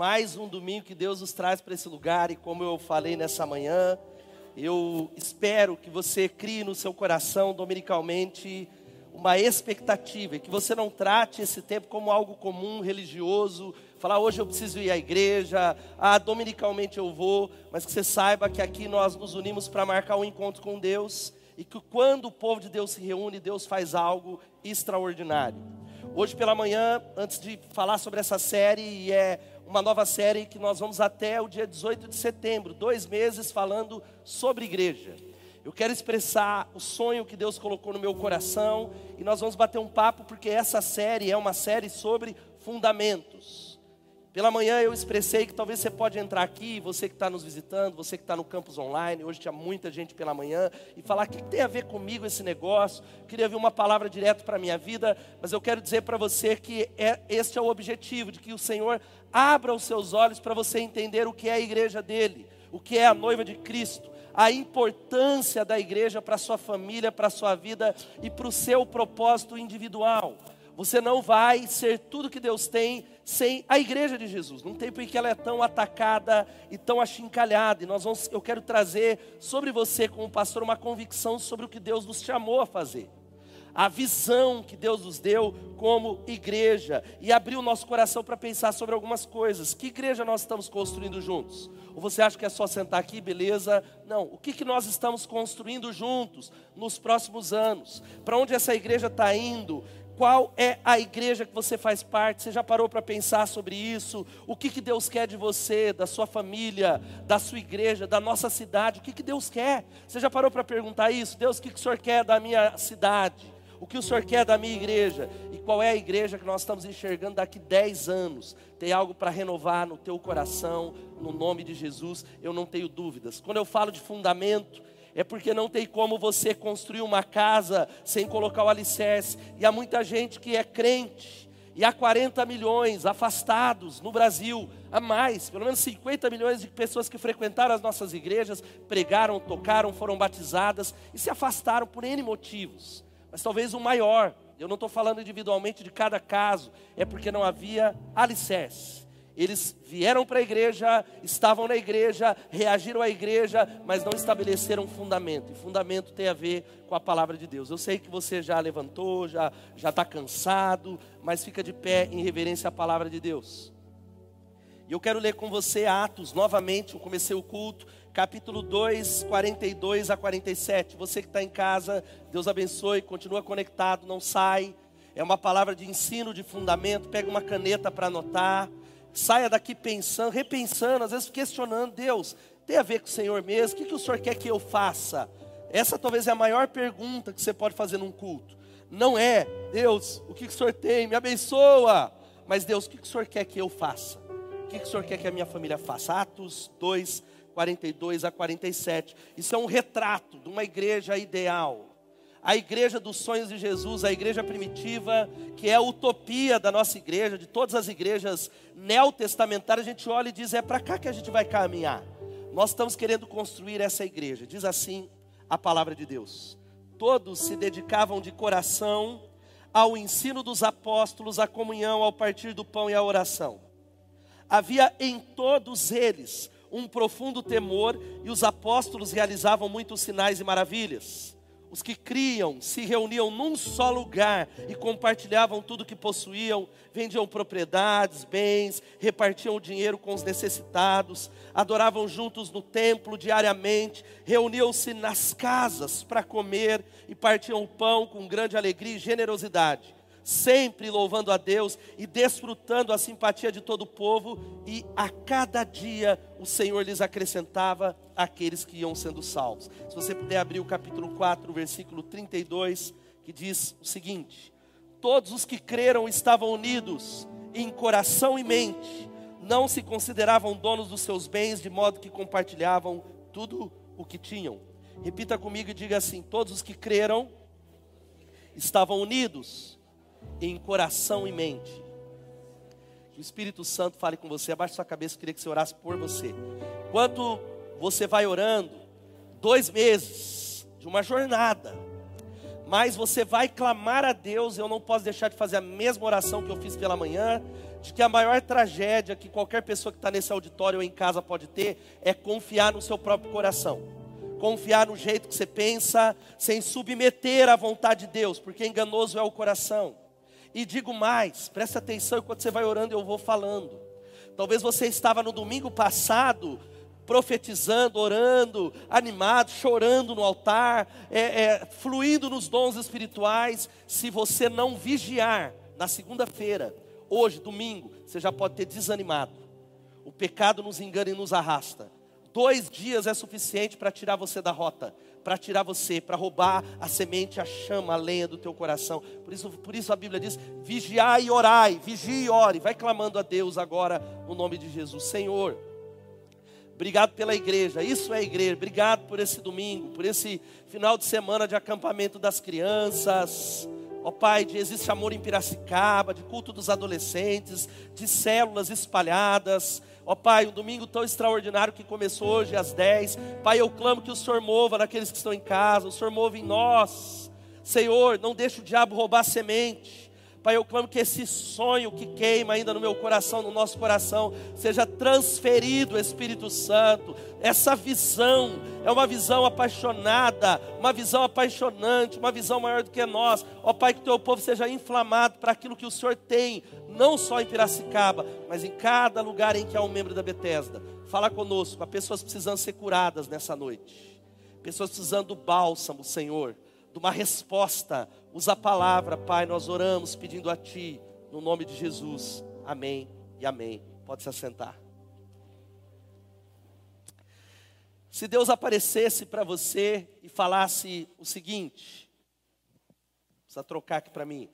Mais um domingo que Deus nos traz para esse lugar. E como eu falei nessa manhã, eu espero que você crie no seu coração dominicalmente uma expectativa e que você não trate esse tempo como algo comum, religioso, falar hoje eu preciso ir à igreja, ah, dominicalmente eu vou, mas que você saiba que aqui nós nos unimos para marcar um encontro com Deus e que quando o povo de Deus se reúne, Deus faz algo extraordinário. Hoje pela manhã, antes de falar sobre essa série, e é uma nova série que nós vamos até o dia 18 de setembro, dois meses falando sobre igreja. Eu quero expressar o sonho que Deus colocou no meu coração e nós vamos bater um papo porque essa série é uma série sobre fundamentos. Pela manhã eu expressei que talvez você pode entrar aqui, você que está nos visitando, você que está no campus online, hoje tinha muita gente pela manhã, e falar o que tem a ver comigo esse negócio, queria ver uma palavra direto para a minha vida, mas eu quero dizer para você que é, este é o objetivo, de que o Senhor abra os seus olhos para você entender o que é a igreja dele, o que é a noiva de Cristo, a importância da igreja para a sua família, para a sua vida e para o seu propósito individual. Você não vai ser tudo que Deus tem sem a igreja de Jesus. Num tempo em que ela é tão atacada e tão achincalhada. E nós vamos, eu quero trazer sobre você, como pastor, uma convicção sobre o que Deus nos chamou a fazer. A visão que Deus nos deu como igreja e abrir o nosso coração para pensar sobre algumas coisas. Que igreja nós estamos construindo juntos? Ou você acha que é só sentar aqui, beleza? Não. O que, que nós estamos construindo juntos nos próximos anos? Para onde essa igreja está indo? Qual é a igreja que você faz parte? Você já parou para pensar sobre isso? O que, que Deus quer de você, da sua família, da sua igreja, da nossa cidade? O que, que Deus quer? Você já parou para perguntar isso? Deus, o que, que o Senhor quer da minha cidade? O que o Senhor quer da minha igreja? E qual é a igreja que nós estamos enxergando daqui 10 anos? Tem algo para renovar no teu coração, no nome de Jesus, eu não tenho dúvidas. Quando eu falo de fundamento, é porque não tem como você construir uma casa sem colocar o alicerce. E há muita gente que é crente, e há 40 milhões afastados no Brasil, há mais, pelo menos 50 milhões de pessoas que frequentaram as nossas igrejas, pregaram, tocaram, foram batizadas e se afastaram por N motivos. Mas talvez o maior, eu não estou falando individualmente de cada caso, é porque não havia alicerce. Eles vieram para a igreja, estavam na igreja, reagiram à igreja, mas não estabeleceram fundamento. E fundamento tem a ver com a palavra de Deus. Eu sei que você já levantou, já já está cansado, mas fica de pé em reverência à palavra de Deus. E eu quero ler com você Atos novamente. Eu comecei o culto, capítulo 2, 42 a 47. Você que está em casa, Deus abençoe, continua conectado, não sai. É uma palavra de ensino, de fundamento. Pega uma caneta para anotar saia daqui pensando, repensando, às vezes questionando, Deus, tem a ver com o Senhor mesmo? O que, que o Senhor quer que eu faça? Essa talvez é a maior pergunta que você pode fazer num culto. Não é, Deus, o que, que o Senhor tem? Me abençoa. Mas Deus, o que, que o Senhor quer que eu faça? O que, que o Senhor quer que a minha família faça? Atos 2, 42 a 47. Isso é um retrato de uma igreja ideal a igreja dos sonhos de Jesus, a igreja primitiva, que é a utopia da nossa igreja, de todas as igrejas neotestamentárias, a gente olha e diz: é para cá que a gente vai caminhar. Nós estamos querendo construir essa igreja, diz assim a palavra de Deus. Todos se dedicavam de coração ao ensino dos apóstolos, à comunhão, ao partir do pão e à oração. Havia em todos eles um profundo temor, e os apóstolos realizavam muitos sinais e maravilhas os que criam se reuniam num só lugar e compartilhavam tudo que possuíam, vendiam propriedades, bens, repartiam o dinheiro com os necessitados, adoravam juntos no templo diariamente, reuniam-se nas casas para comer e partiam o pão com grande alegria e generosidade sempre louvando a Deus e desfrutando a simpatia de todo o povo, e a cada dia o Senhor lhes acrescentava aqueles que iam sendo salvos. Se você puder abrir o capítulo 4, versículo 32, que diz o seguinte: Todos os que creram estavam unidos em coração e mente, não se consideravam donos dos seus bens, de modo que compartilhavam tudo o que tinham. Repita comigo e diga assim: Todos os que creram estavam unidos em coração e mente. Que o Espírito Santo fale com você. Abaixe sua cabeça, eu queria que você orasse por você. Enquanto você vai orando, dois meses de uma jornada, mas você vai clamar a Deus. Eu não posso deixar de fazer a mesma oração que eu fiz pela manhã, de que a maior tragédia que qualquer pessoa que está nesse auditório ou em casa pode ter é confiar no seu próprio coração. Confiar no jeito que você pensa, sem submeter à vontade de Deus, porque enganoso é o coração. E digo mais, presta atenção enquanto você vai orando, eu vou falando. Talvez você estava no domingo passado profetizando, orando, animado, chorando no altar, é, é, fluindo nos dons espirituais. Se você não vigiar na segunda-feira, hoje, domingo, você já pode ter desanimado. O pecado nos engana e nos arrasta. Dois dias é suficiente para tirar você da rota, para tirar você, para roubar a semente, a chama, a lenha do teu coração. Por isso, por isso a Bíblia diz: vigiai e orai, vigie e ore. Vai clamando a Deus agora no nome de Jesus. Senhor, obrigado pela igreja, isso é igreja. Obrigado por esse domingo, por esse final de semana de acampamento das crianças. Ó oh, Pai, de existe amor em Piracicaba, de culto dos adolescentes, de células espalhadas. Ó Pai, um domingo tão extraordinário que começou hoje às 10. Pai, eu clamo que o Senhor mova naqueles que estão em casa, o Senhor mova em nós. Senhor, não deixe o diabo roubar semente. Pai, eu clamo que esse sonho que queima ainda no meu coração, no nosso coração, seja transferido, Espírito Santo. Essa visão é uma visão apaixonada, uma visão apaixonante, uma visão maior do que nós. Ó Pai, que teu povo seja inflamado para aquilo que o Senhor tem, não só em Piracicaba, mas em cada lugar em que há um membro da Betesda. Fala conosco, há pessoas precisando ser curadas nessa noite, pessoas precisando do bálsamo, Senhor de uma resposta. Usa a palavra, Pai, nós oramos pedindo a Ti, no nome de Jesus. Amém e amém. Pode se assentar. Se Deus aparecesse para você e falasse o seguinte, precisa trocar aqui para mim,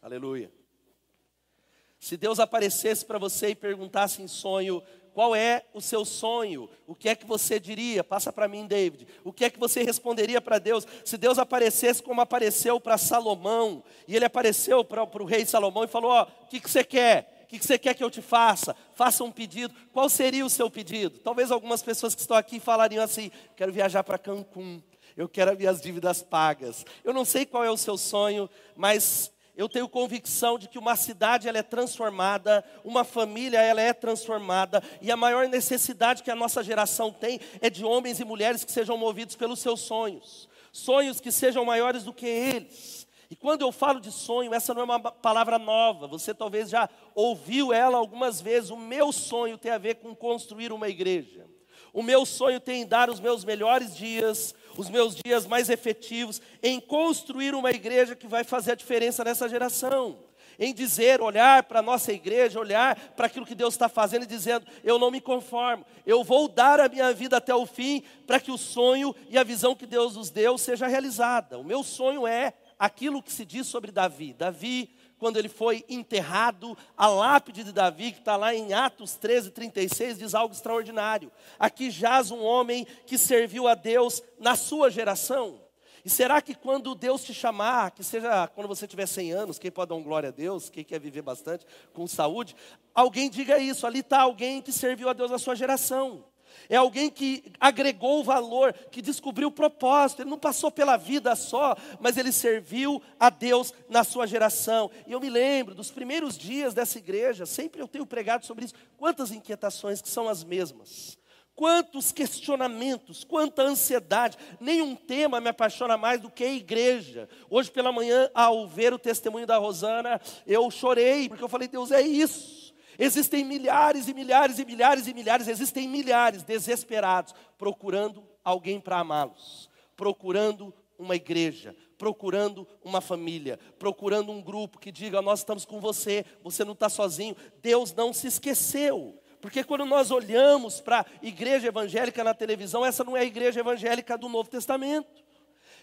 aleluia. Se Deus aparecesse para você e perguntasse em sonho, qual é o seu sonho? O que é que você diria? Passa para mim, David. O que é que você responderia para Deus? Se Deus aparecesse como apareceu para Salomão, e ele apareceu para o rei Salomão e falou: Ó, oh, o que, que você quer? O que, você quer que eu te faça? Faça um pedido. Qual seria o seu pedido? Talvez algumas pessoas que estão aqui falariam assim: quero viajar para Cancún, eu quero as dívidas pagas. Eu não sei qual é o seu sonho, mas eu tenho convicção de que uma cidade ela é transformada, uma família ela é transformada, e a maior necessidade que a nossa geração tem é de homens e mulheres que sejam movidos pelos seus sonhos, sonhos que sejam maiores do que eles. E quando eu falo de sonho, essa não é uma palavra nova, você talvez já ouviu ela algumas vezes. O meu sonho tem a ver com construir uma igreja. O meu sonho tem em dar os meus melhores dias, os meus dias mais efetivos em construir uma igreja que vai fazer a diferença nessa geração. Em dizer, olhar para a nossa igreja, olhar para aquilo que Deus está fazendo e dizendo: eu não me conformo, eu vou dar a minha vida até o fim para que o sonho e a visão que Deus nos deu seja realizada. O meu sonho é aquilo que se diz sobre Davi. Davi quando ele foi enterrado, a lápide de Davi, que está lá em Atos 13, 36, diz algo extraordinário. Aqui jaz um homem que serviu a Deus na sua geração. E será que quando Deus te chamar, que seja quando você tiver 100 anos, quem pode dar um glória a Deus, quem quer viver bastante, com saúde, alguém diga isso, ali está alguém que serviu a Deus na sua geração. É alguém que agregou valor, que descobriu o propósito. Ele não passou pela vida só, mas ele serviu a Deus na sua geração. E eu me lembro dos primeiros dias dessa igreja, sempre eu tenho pregado sobre isso. Quantas inquietações que são as mesmas. Quantos questionamentos, quanta ansiedade. Nenhum tema me apaixona mais do que a igreja. Hoje pela manhã, ao ver o testemunho da Rosana, eu chorei, porque eu falei, Deus, é isso. Existem milhares e milhares e milhares e milhares, existem milhares desesperados procurando alguém para amá-los, procurando uma igreja, procurando uma família, procurando um grupo que diga: Nós estamos com você, você não está sozinho. Deus não se esqueceu. Porque quando nós olhamos para a igreja evangélica na televisão, essa não é a igreja evangélica do Novo Testamento.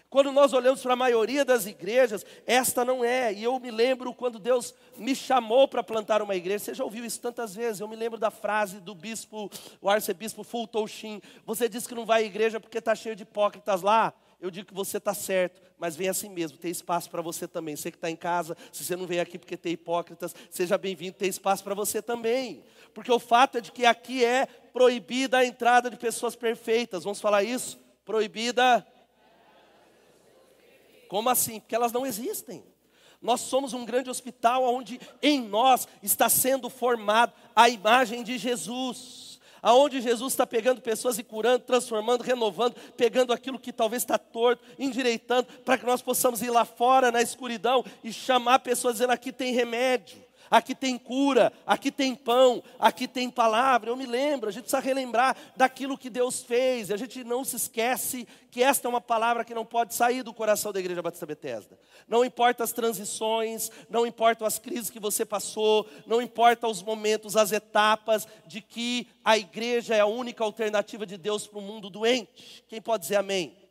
Quando nós olhamos para a maioria das igrejas, esta não é. E eu me lembro quando Deus me chamou para plantar uma igreja. Você já ouviu isso tantas vezes? Eu me lembro da frase do bispo, o arcebispo Fulton Sheen. Você diz que não vai à igreja porque está cheio de hipócritas lá. Eu digo que você está certo, mas vem assim mesmo, tem espaço para você também. Você que está em casa, se você não veio aqui porque tem hipócritas, seja bem-vindo, tem espaço para você também. Porque o fato é de que aqui é proibida a entrada de pessoas perfeitas. Vamos falar isso? Proibida Como assim? Porque elas não existem. Nós somos um grande hospital onde em nós está sendo formado a imagem de Jesus. Aonde Jesus está pegando pessoas e curando, transformando, renovando, pegando aquilo que talvez está torto, endireitando, para que nós possamos ir lá fora na escuridão e chamar pessoas dizendo: aqui tem remédio aqui tem cura, aqui tem pão, aqui tem palavra. Eu me lembro, a gente precisa relembrar daquilo que Deus fez, a gente não se esquece que esta é uma palavra que não pode sair do coração da Igreja Batista Bethesda. Não importa as transições, não importam as crises que você passou, não importa os momentos, as etapas de que a igreja é a única alternativa de Deus para o mundo doente. Quem pode dizer amém?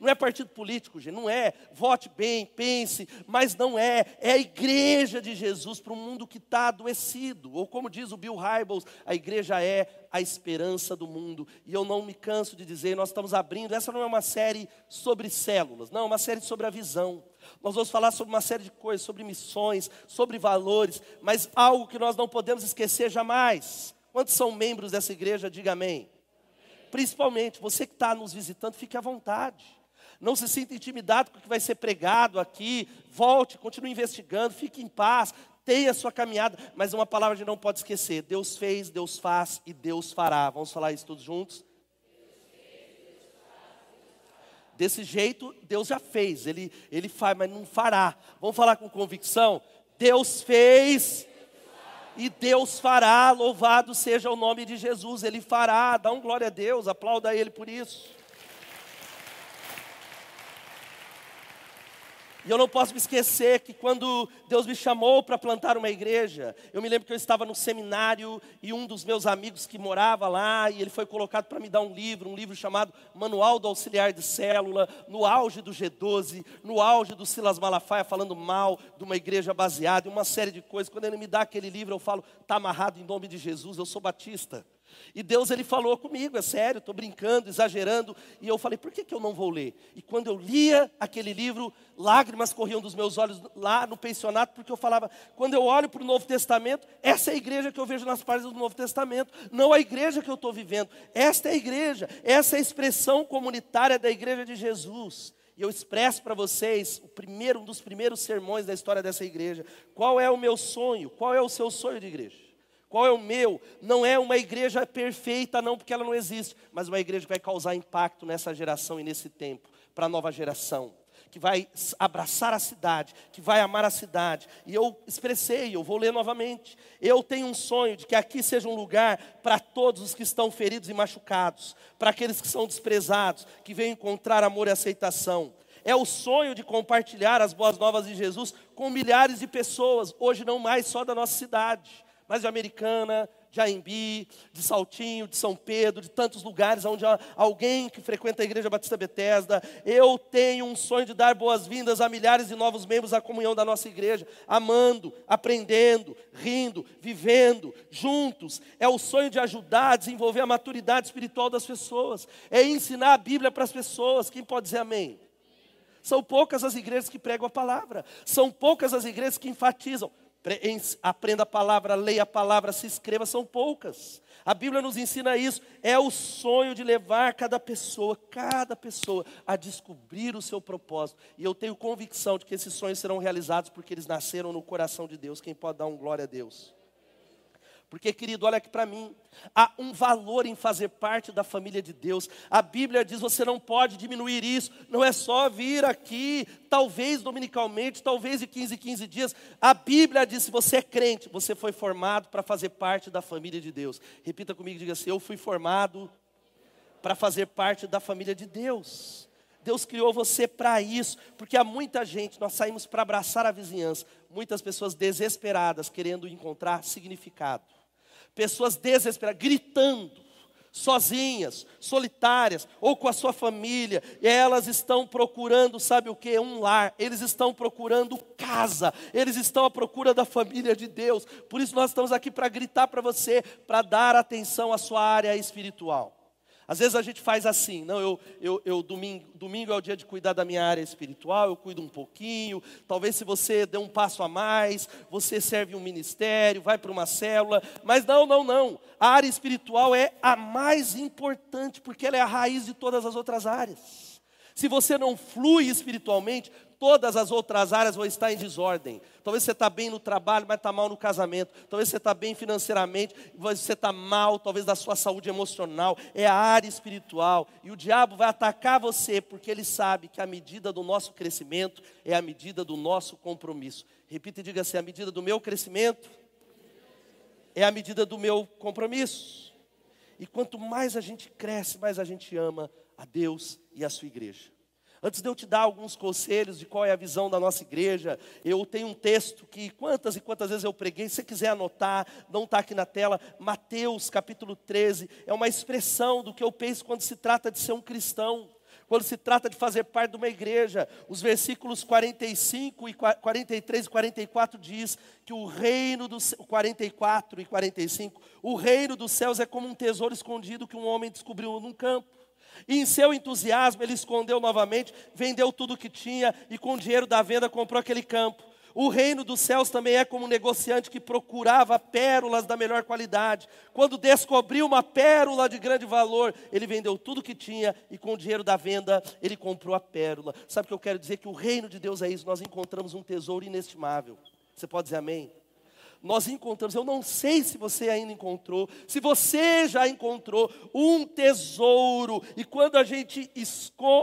Não é partido político, gente, não é. Vote bem, pense, mas não é. É a igreja de Jesus para um mundo que está adoecido. Ou como diz o Bill Hybels, a igreja é a esperança do mundo. E eu não me canso de dizer, nós estamos abrindo, essa não é uma série sobre células, não, é uma série sobre a visão. Nós vamos falar sobre uma série de coisas, sobre missões, sobre valores, mas algo que nós não podemos esquecer jamais. Quantos são membros dessa igreja? Diga amém. Principalmente, você que está nos visitando, fique à vontade. Não se sinta intimidado com o que vai ser pregado aqui. Volte, continue investigando, fique em paz, tenha a sua caminhada. Mas uma palavra a gente não pode esquecer: Deus fez, Deus faz e Deus fará. Vamos falar isso todos juntos? Desse jeito, Deus já fez, ele, ele faz, mas não fará. Vamos falar com convicção? Deus fez e Deus fará, louvado seja o nome de Jesus, Ele fará, dá um glória a Deus, aplauda Ele por isso. E eu não posso me esquecer que quando Deus me chamou para plantar uma igreja, eu me lembro que eu estava no seminário e um dos meus amigos que morava lá, e ele foi colocado para me dar um livro, um livro chamado Manual do Auxiliar de Célula, no auge do G12, no auge do Silas Malafaia falando mal de uma igreja baseada, em uma série de coisas. Quando ele me dá aquele livro, eu falo, está amarrado em nome de Jesus, eu sou batista. E Deus ele falou comigo, é sério, estou brincando, exagerando. E eu falei, por que, que eu não vou ler? E quando eu lia aquele livro, lágrimas corriam dos meus olhos lá no pensionato, porque eu falava, quando eu olho para o Novo Testamento, essa é a igreja que eu vejo nas páginas do Novo Testamento, não a igreja que eu estou vivendo. Esta é a igreja, essa é a expressão comunitária da igreja de Jesus. E eu expresso para vocês o primeiro, um dos primeiros sermões da história dessa igreja. Qual é o meu sonho? Qual é o seu sonho de igreja? Qual é o meu? Não é uma igreja perfeita, não, porque ela não existe, mas uma igreja que vai causar impacto nessa geração e nesse tempo, para a nova geração, que vai abraçar a cidade, que vai amar a cidade. E eu expressei, eu vou ler novamente. Eu tenho um sonho de que aqui seja um lugar para todos os que estão feridos e machucados, para aqueles que são desprezados, que venham encontrar amor e aceitação. É o sonho de compartilhar as boas novas de Jesus com milhares de pessoas, hoje não mais só da nossa cidade mas de Americana, de Aimbi, de Saltinho, de São Pedro, de tantos lugares onde há alguém que frequenta a Igreja Batista Betesda. Eu tenho um sonho de dar boas-vindas a milhares de novos membros da comunhão da nossa igreja, amando, aprendendo, rindo, vivendo, juntos. É o sonho de ajudar a desenvolver a maturidade espiritual das pessoas, é ensinar a Bíblia para as pessoas. Quem pode dizer amém? São poucas as igrejas que pregam a palavra, são poucas as igrejas que enfatizam aprenda a palavra, leia a palavra, se inscreva, são poucas. A Bíblia nos ensina isso. É o sonho de levar cada pessoa, cada pessoa, a descobrir o seu propósito. E eu tenho convicção de que esses sonhos serão realizados porque eles nasceram no coração de Deus. Quem pode dar um glória a Deus? Porque, querido, olha aqui para mim. Há um valor em fazer parte da família de Deus. A Bíblia diz: você não pode diminuir isso. Não é só vir aqui, talvez dominicalmente, talvez de 15 em 15 dias. A Bíblia diz: se você é crente, você foi formado para fazer parte da família de Deus. Repita comigo, diga assim: eu fui formado para fazer parte da família de Deus. Deus criou você para isso, porque há muita gente, nós saímos para abraçar a vizinhança, muitas pessoas desesperadas querendo encontrar significado pessoas desesperadas, gritando, sozinhas, solitárias, ou com a sua família, e elas estão procurando, sabe o que? Um lar, eles estão procurando casa, eles estão à procura da família de Deus, por isso nós estamos aqui para gritar para você, para dar atenção à sua área espiritual. Às vezes a gente faz assim, não, eu, eu, eu domingo, domingo é o dia de cuidar da minha área espiritual, eu cuido um pouquinho, talvez se você der um passo a mais, você serve um ministério, vai para uma célula, mas não, não, não. A área espiritual é a mais importante, porque ela é a raiz de todas as outras áreas. Se você não flui espiritualmente, todas as outras áreas vão estar em desordem. Talvez você está bem no trabalho, mas está mal no casamento. Talvez você está bem financeiramente, mas você está mal, talvez da sua saúde emocional. É a área espiritual. E o diabo vai atacar você, porque ele sabe que a medida do nosso crescimento é a medida do nosso compromisso. Repita e diga assim: a medida do meu crescimento é a medida do meu compromisso. E quanto mais a gente cresce, mais a gente ama a Deus e a sua igreja. Antes de eu te dar alguns conselhos de qual é a visão da nossa igreja, eu tenho um texto que quantas e quantas vezes eu preguei, se você quiser anotar, não está aqui na tela, Mateus capítulo 13, é uma expressão do que eu penso quando se trata de ser um cristão, quando se trata de fazer parte de uma igreja. Os versículos 45 e 43 e 44 diz que o reino dos 44 e 45, o reino dos céus é como um tesouro escondido que um homem descobriu num campo. E em seu entusiasmo, ele escondeu novamente, vendeu tudo o que tinha e com o dinheiro da venda comprou aquele campo. O reino dos céus também é como um negociante que procurava pérolas da melhor qualidade. Quando descobriu uma pérola de grande valor, ele vendeu tudo que tinha e com o dinheiro da venda ele comprou a pérola. Sabe o que eu quero dizer? Que o reino de Deus é isso. Nós encontramos um tesouro inestimável. Você pode dizer amém? Nós encontramos, eu não sei se você ainda encontrou, se você já encontrou um tesouro, e quando a gente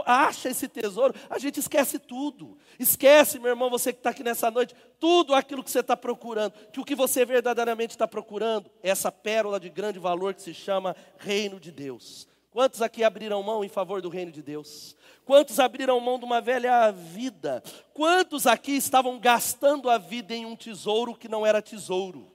acha esse tesouro, a gente esquece tudo. Esquece, meu irmão, você que está aqui nessa noite, tudo aquilo que você está procurando, que o que você verdadeiramente está procurando é essa pérola de grande valor que se chama Reino de Deus. Quantos aqui abriram mão em favor do reino de Deus? Quantos abriram mão de uma velha vida? Quantos aqui estavam gastando a vida em um tesouro que não era tesouro?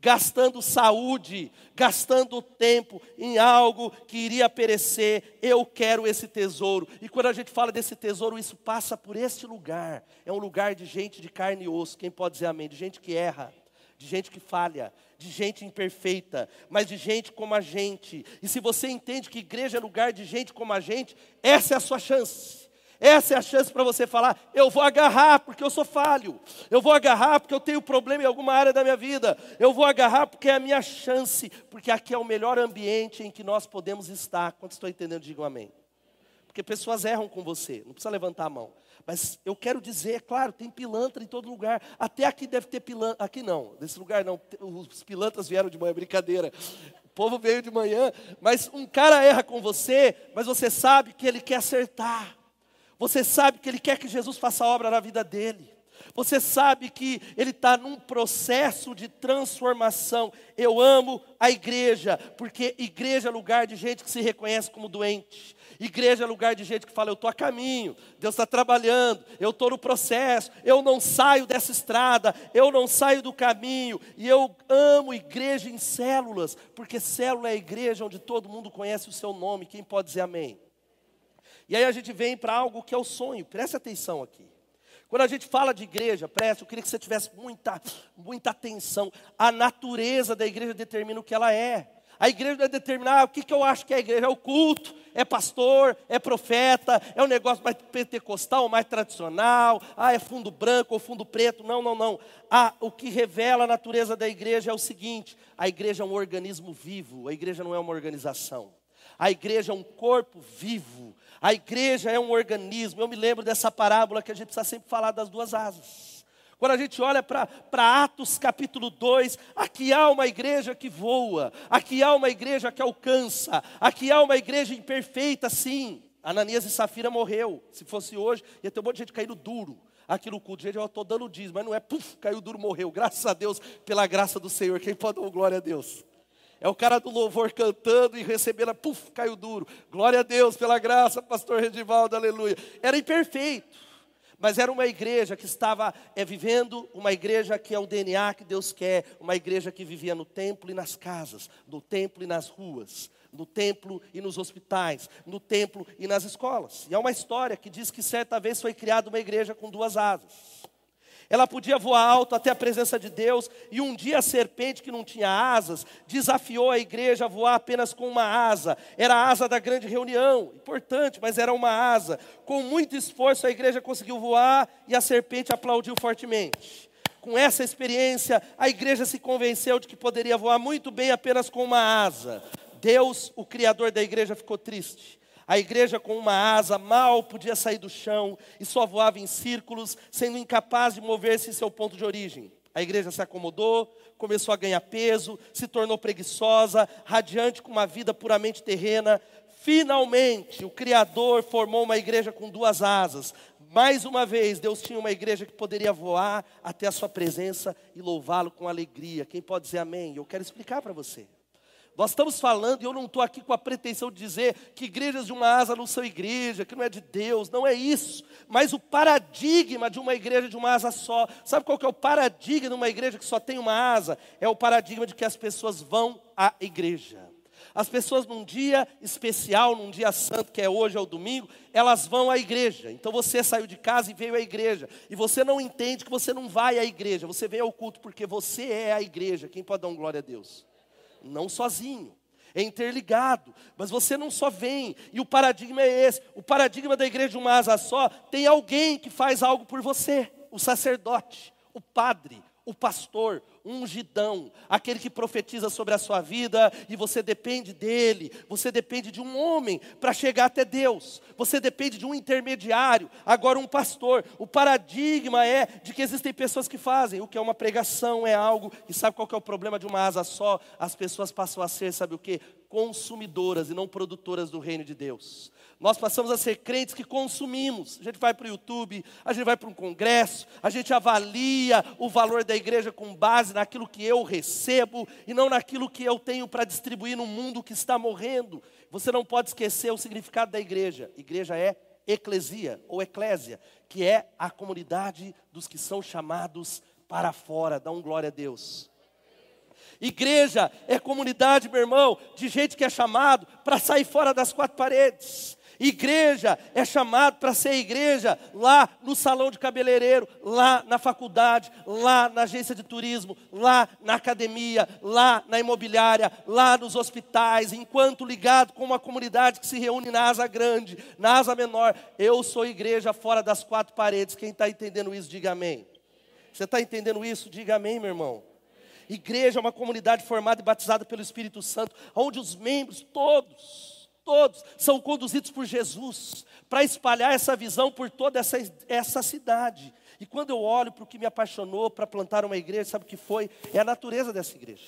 Gastando saúde, gastando tempo em algo que iria perecer. Eu quero esse tesouro. E quando a gente fala desse tesouro, isso passa por este lugar. É um lugar de gente de carne e osso. Quem pode dizer amém? De gente que erra, de gente que falha, de gente imperfeita, mas de gente como a gente. E se você entende que igreja é lugar de gente como a gente, essa é a sua chance. Essa é a chance para você falar: eu vou agarrar porque eu sou falho, eu vou agarrar porque eu tenho problema em alguma área da minha vida, eu vou agarrar porque é a minha chance, porque aqui é o melhor ambiente em que nós podemos estar. Quando estou entendendo, digam amém. Porque pessoas erram com você, não precisa levantar a mão. Mas eu quero dizer, é claro, tem pilantra em todo lugar. Até aqui deve ter pilantra. Aqui não, nesse lugar não. Os pilantras vieram de manhã, brincadeira. O povo veio de manhã. Mas um cara erra com você, mas você sabe que ele quer acertar. Você sabe que ele quer que Jesus faça obra na vida dele. Você sabe que ele está num processo de transformação. Eu amo a igreja, porque igreja é lugar de gente que se reconhece como doente. Igreja é lugar de gente que fala: eu estou a caminho, Deus está trabalhando, eu estou no processo, eu não saio dessa estrada, eu não saio do caminho. E eu amo igreja em células, porque célula é a igreja onde todo mundo conhece o seu nome. Quem pode dizer amém? E aí a gente vem para algo que é o sonho, preste atenção aqui. Quando a gente fala de igreja, preste, eu queria que você tivesse muita, muita atenção. A natureza da igreja determina o que ela é. A igreja vai determinar o que, que eu acho que é a igreja. É o culto, é pastor, é profeta, é um negócio mais pentecostal, mais tradicional. Ah, é fundo branco ou fundo preto. Não, não, não. Ah, o que revela a natureza da igreja é o seguinte: a igreja é um organismo vivo, a igreja não é uma organização. A igreja é um corpo vivo. A igreja é um organismo. Eu me lembro dessa parábola que a gente precisa sempre falar das duas asas. Quando a gente olha para Atos capítulo 2, aqui há uma igreja que voa, aqui há uma igreja que alcança, aqui há uma igreja imperfeita, sim. Ananias e Safira morreu. Se fosse hoje, ia ter um monte de gente caindo duro aqui no culto. Gente, eu estou dando dízimo, mas não é, puf, caiu duro, morreu. Graças a Deus, pela graça do Senhor. Quem pode dar glória a Deus? É o cara do louvor cantando e recebendo, puf, caiu duro. Glória a Deus pela graça, pastor Redivaldo, aleluia. Era imperfeito. Mas era uma igreja que estava é, vivendo, uma igreja que é o DNA que Deus quer, uma igreja que vivia no templo e nas casas, no templo e nas ruas, no templo e nos hospitais, no templo e nas escolas. E há uma história que diz que certa vez foi criada uma igreja com duas asas. Ela podia voar alto até a presença de Deus, e um dia a serpente, que não tinha asas, desafiou a igreja a voar apenas com uma asa. Era a asa da grande reunião, importante, mas era uma asa. Com muito esforço, a igreja conseguiu voar e a serpente aplaudiu fortemente. Com essa experiência, a igreja se convenceu de que poderia voar muito bem apenas com uma asa. Deus, o Criador da igreja, ficou triste. A igreja com uma asa mal podia sair do chão e só voava em círculos, sendo incapaz de mover-se em seu ponto de origem. A igreja se acomodou, começou a ganhar peso, se tornou preguiçosa, radiante com uma vida puramente terrena. Finalmente, o Criador formou uma igreja com duas asas. Mais uma vez, Deus tinha uma igreja que poderia voar até a sua presença e louvá-lo com alegria. Quem pode dizer amém? Eu quero explicar para você. Nós estamos falando, e eu não estou aqui com a pretensão de dizer que igrejas de uma asa não são igreja, que não é de Deus, não é isso. Mas o paradigma de uma igreja de uma asa só, sabe qual que é o paradigma de uma igreja que só tem uma asa? É o paradigma de que as pessoas vão à igreja. As pessoas num dia especial, num dia santo, que é hoje ou domingo, elas vão à igreja. Então você saiu de casa e veio à igreja. E você não entende que você não vai à igreja, você veio ao culto porque você é a igreja. Quem pode dar um glória a Deus? Não sozinho, é interligado, mas você não só vem, e o paradigma é esse: o paradigma da igreja de uma asa só tem alguém que faz algo por você, o sacerdote, o padre, o pastor, ungidão, aquele que profetiza sobre a sua vida e você depende dele, você depende de um homem para chegar até Deus, você depende de um intermediário, agora um pastor. O paradigma é de que existem pessoas que fazem, o que é uma pregação é algo, e sabe qual é o problema de uma asa só? As pessoas passam a ser, sabe o que? Consumidoras e não produtoras do reino de Deus. Nós passamos a ser crentes que consumimos. A gente vai para o YouTube, a gente vai para um congresso, a gente avalia o valor da igreja com base naquilo que eu recebo e não naquilo que eu tenho para distribuir no mundo que está morrendo. Você não pode esquecer o significado da igreja. Igreja é eclesia ou eclésia, que é a comunidade dos que são chamados para fora. Dá um glória a Deus. Igreja é comunidade, meu irmão, de gente que é chamado para sair fora das quatro paredes. Igreja é chamado para ser igreja lá no salão de cabeleireiro, lá na faculdade, lá na agência de turismo, lá na academia, lá na imobiliária, lá nos hospitais, enquanto ligado com uma comunidade que se reúne na asa grande, na asa menor. Eu sou igreja fora das quatro paredes. Quem está entendendo isso, diga amém. Você está entendendo isso? Diga amém, meu irmão. Igreja é uma comunidade formada e batizada pelo Espírito Santo, onde os membros todos todos são conduzidos por Jesus para espalhar essa visão por toda essa, essa cidade. E quando eu olho para o que me apaixonou para plantar uma igreja, sabe o que foi? É a natureza dessa igreja.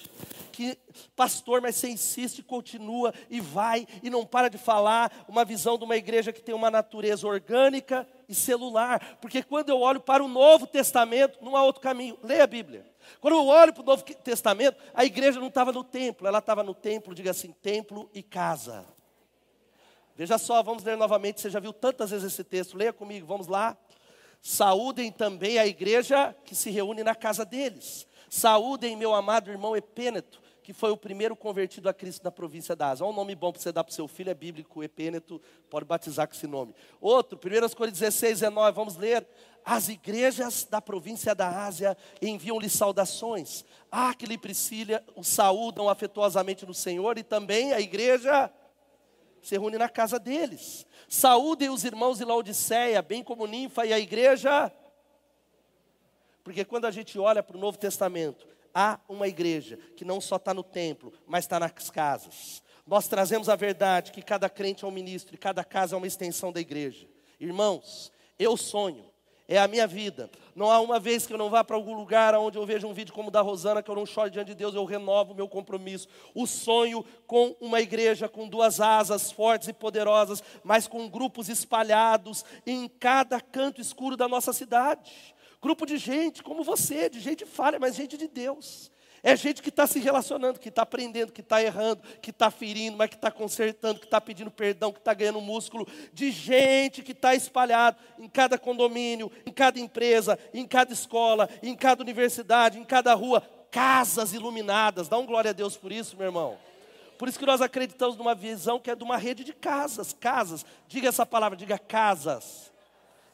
Que, pastor, mas você insiste, continua e vai e não para de falar uma visão de uma igreja que tem uma natureza orgânica e celular. Porque quando eu olho para o Novo Testamento, não há outro caminho. Leia a Bíblia. Quando eu olho para o Novo Testamento, a igreja não estava no templo, ela estava no templo, diga assim, templo e casa. Veja só, vamos ler novamente. Você já viu tantas vezes esse texto. Leia comigo, vamos lá. Saúdem também a igreja que se reúne na casa deles. Saúdem meu amado irmão Epêneto, que foi o primeiro convertido a Cristo na província da Ásia. Olha um nome bom para você dar para o seu filho, é bíblico, Epêneto, pode batizar com esse nome. Outro, 1 Coríntios 16, 19, vamos ler. As igrejas da província da Ásia enviam-lhe saudações. Aquile e Priscila o saúdam afetuosamente no Senhor e também a igreja se reúne na casa deles. Saúdem os irmãos de Laodiceia, bem como Ninfa e a igreja. Porque quando a gente olha para o Novo Testamento, há uma igreja que não só está no templo, mas está nas casas. Nós trazemos a verdade que cada crente é um ministro e cada casa é uma extensão da igreja. Irmãos, eu sonho é a minha vida. Não há uma vez que eu não vá para algum lugar onde eu veja um vídeo como o da Rosana, que eu não chore diante de Deus, eu renovo meu compromisso. O sonho com uma igreja com duas asas fortes e poderosas, mas com grupos espalhados em cada canto escuro da nossa cidade. Grupo de gente como você, de gente falha, mas gente de Deus. É gente que está se relacionando, que está aprendendo, que está errando, que está ferindo, mas que está consertando, que está pedindo perdão, que está ganhando músculo. De gente que está espalhado em cada condomínio, em cada empresa, em cada escola, em cada universidade, em cada rua. Casas iluminadas. Dá um glória a Deus por isso, meu irmão. Por isso que nós acreditamos numa visão que é de uma rede de casas. Casas. Diga essa palavra, diga casas.